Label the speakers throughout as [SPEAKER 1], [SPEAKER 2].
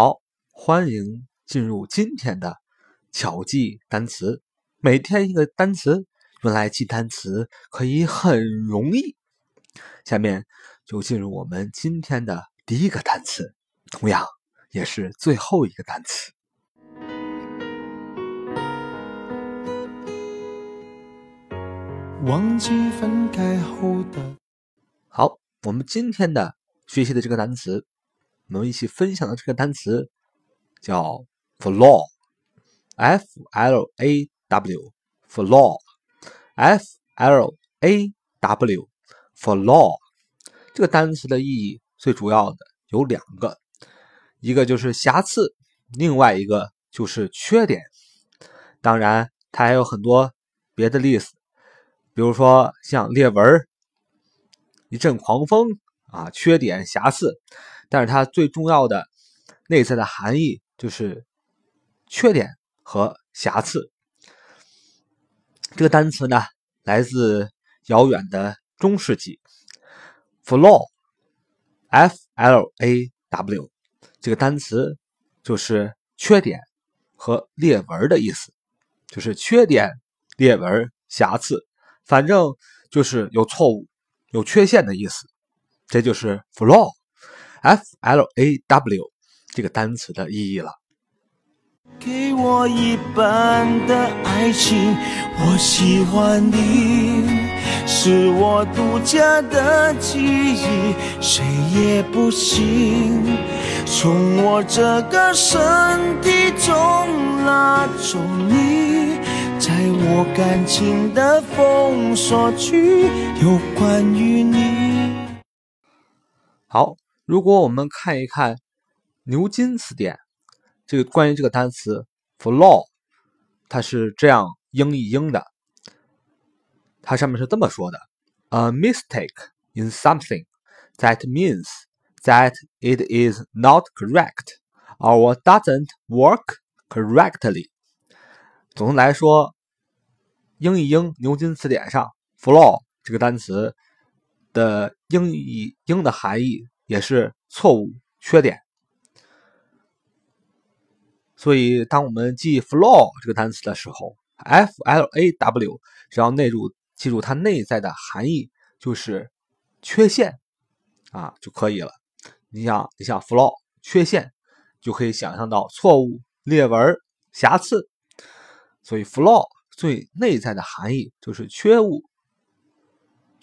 [SPEAKER 1] 好，欢迎进入今天的巧记单词。每天一个单词，用来记单词可以很容易。下面就进入我们今天的第一个单词，同样也是最后一个单词。忘记分开后的。好，我们今天的学习的这个单词。我们一起分享的这个单词叫 flaw，f l a w，flaw，f l a w，flaw。这个单词的意义最主要的有两个，一个就是瑕疵，另外一个就是缺点。当然，它还有很多别的例子，比如说像裂纹、一阵狂风啊，缺点、瑕疵。但是它最重要的内在的含义就是缺点和瑕疵。这个单词呢，来自遥远的中世纪，flaw，f l a w，这个单词就是缺点和裂纹的意思，就是缺点、裂纹、瑕疵，反正就是有错误、有缺陷的意思。这就是 flaw。F L A W 这个单词的意义了。给我一半的爱情，我喜欢你，是我独家的记忆，谁也不行从我这个身体中拉走你，在我感情的封锁区，有关于你。好。如果我们看一看牛津词典，这个关于这个单词 “flaw”，它是这样英译英的。它上面是这么说的：“A mistake in something that means that it is not correct or doesn't work correctly。”总的来说，英译英牛津词典上 “flaw” 这个单词的英译英的含义。也是错误、缺点，所以当我们记 “flaw” 这个单词的时候，f l a w，只要内入记住它内在的含义就是缺陷啊就可以了。你想，你像 “flaw” 缺陷，就可以想象到错误、裂纹、瑕疵。所以 “flaw” 最内在的含义就是缺误、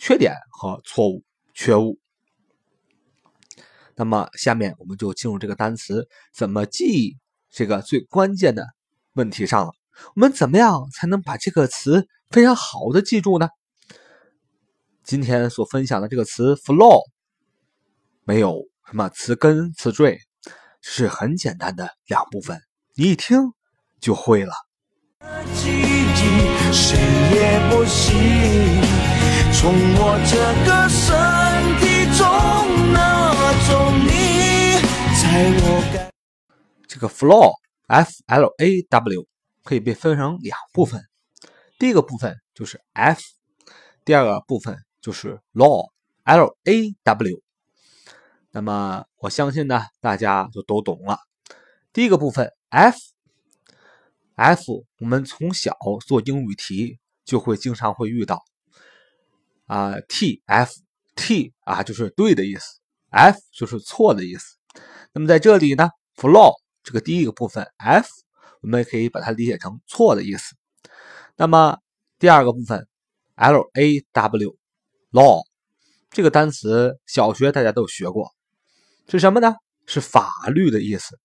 [SPEAKER 1] 缺点和错误、缺误。那么，下面我们就进入这个单词怎么记这个最关键的问题上了。我们怎么样才能把这个词非常好的记住呢？今天所分享的这个词 flow 没有什么词根词缀，是很简单的两部分，你一听就会了。谁也不行，从我这个身体中拿走你，在我这个 flaw f l a w 可以被分成两部分，第一个部分就是 f，第二个部分就是 law l a w。那么我相信呢，大家就都懂了。第一个部分 f。F，我们从小做英语题就会经常会遇到啊，T F T 啊就是对的意思，F 就是错的意思。那么在这里呢，flaw 这个第一个部分 F，我们也可以把它理解成错的意思。那么第二个部分 L A W，law 这个单词小学大家都学过，是什么呢？是法律的意思。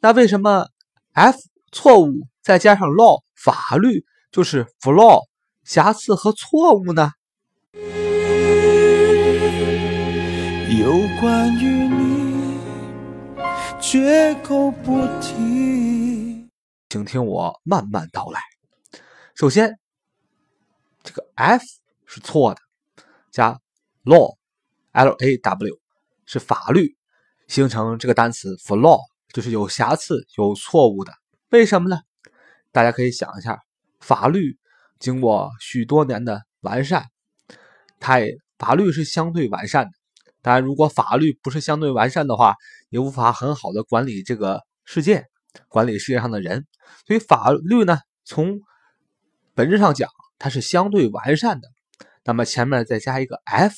[SPEAKER 1] 那为什么 F？错误再加上 law 法律就是 flaw 瑕疵和错误呢？有关于你绝口不提，请听我慢慢道来。首先，这个 f 是错的，加 law l a w 是法律，形成这个单词 flaw 就是有瑕疵、有错误的。为什么呢？大家可以想一下，法律经过许多年的完善，它也法律是相对完善的，当然，如果法律不是相对完善的话，也无法很好的管理这个世界，管理世界上的人。所以法律呢，从本质上讲，它是相对完善的。那么前面再加一个 f，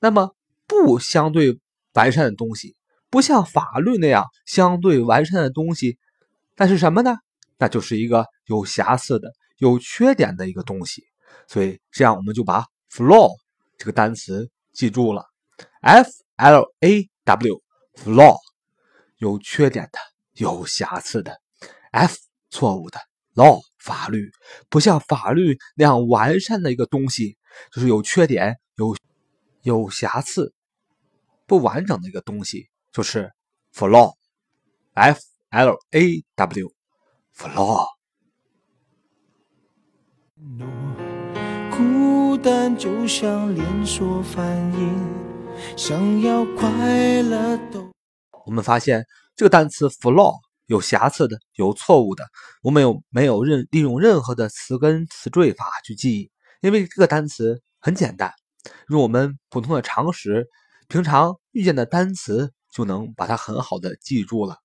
[SPEAKER 1] 那么不相对完善的东西，不像法律那样相对完善的东西，那是什么呢？那就是一个有瑕疵的、有缺点的一个东西。所以这样我们就把 flaw 这个单词记住了，f l a w，flaw 有缺点的、有瑕疵的，f 错误的。law 法律不像法律那样完善的一个东西，就是有缺点、有有瑕疵、不完整的一个东西，就是 flaw，f l a w，flaw。单就像连锁反应，想要快乐都。我们发现这个单词 flaw。有瑕疵的，有错误的，我们有没有任利用任何的词根词缀法去记忆？因为这个单词很简单，用我们普通的常识，平常遇见的单词就能把它很好的记住了。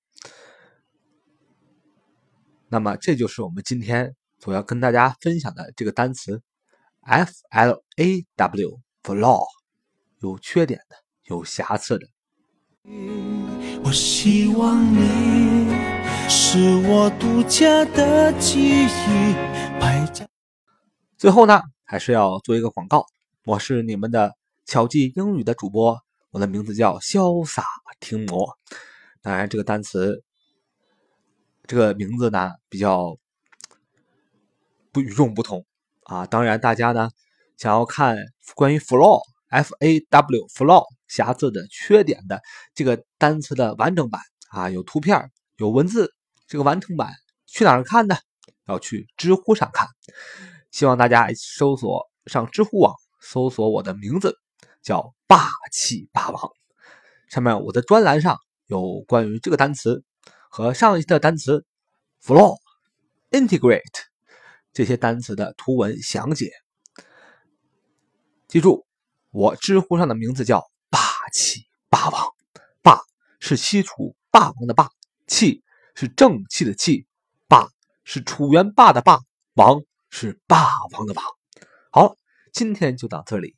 [SPEAKER 1] 那么这就是我们今天所要跟大家分享的这个单词，f l a w，flaw，有缺点的，有瑕疵的。我希望你是我独家的记忆。最后呢，还是要做一个广告。我是你们的巧记英语的主播，我的名字叫潇洒听魔。当然，这个单词，这个名字呢比较不与众不同啊。当然，大家呢想要看关于 flaw，f a w flaw。瑕疵的、缺点的这个单词的完整版啊，有图片、有文字。这个完整版去哪儿看呢？要去知乎上看。希望大家搜索上知乎网，搜索我的名字，叫霸气霸王。上面我的专栏上有关于这个单词和上一期的单词 “flow”、“integrate” 这些单词的图文详解。记住，我知乎上的名字叫霸。气霸王，霸是西楚霸王的霸，气是正气的气，霸是楚元霸的霸，王是霸王的王。好，今天就到这里，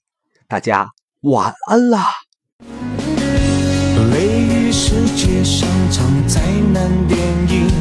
[SPEAKER 1] 大家晚安啦。雷雨世界上场灾难电影。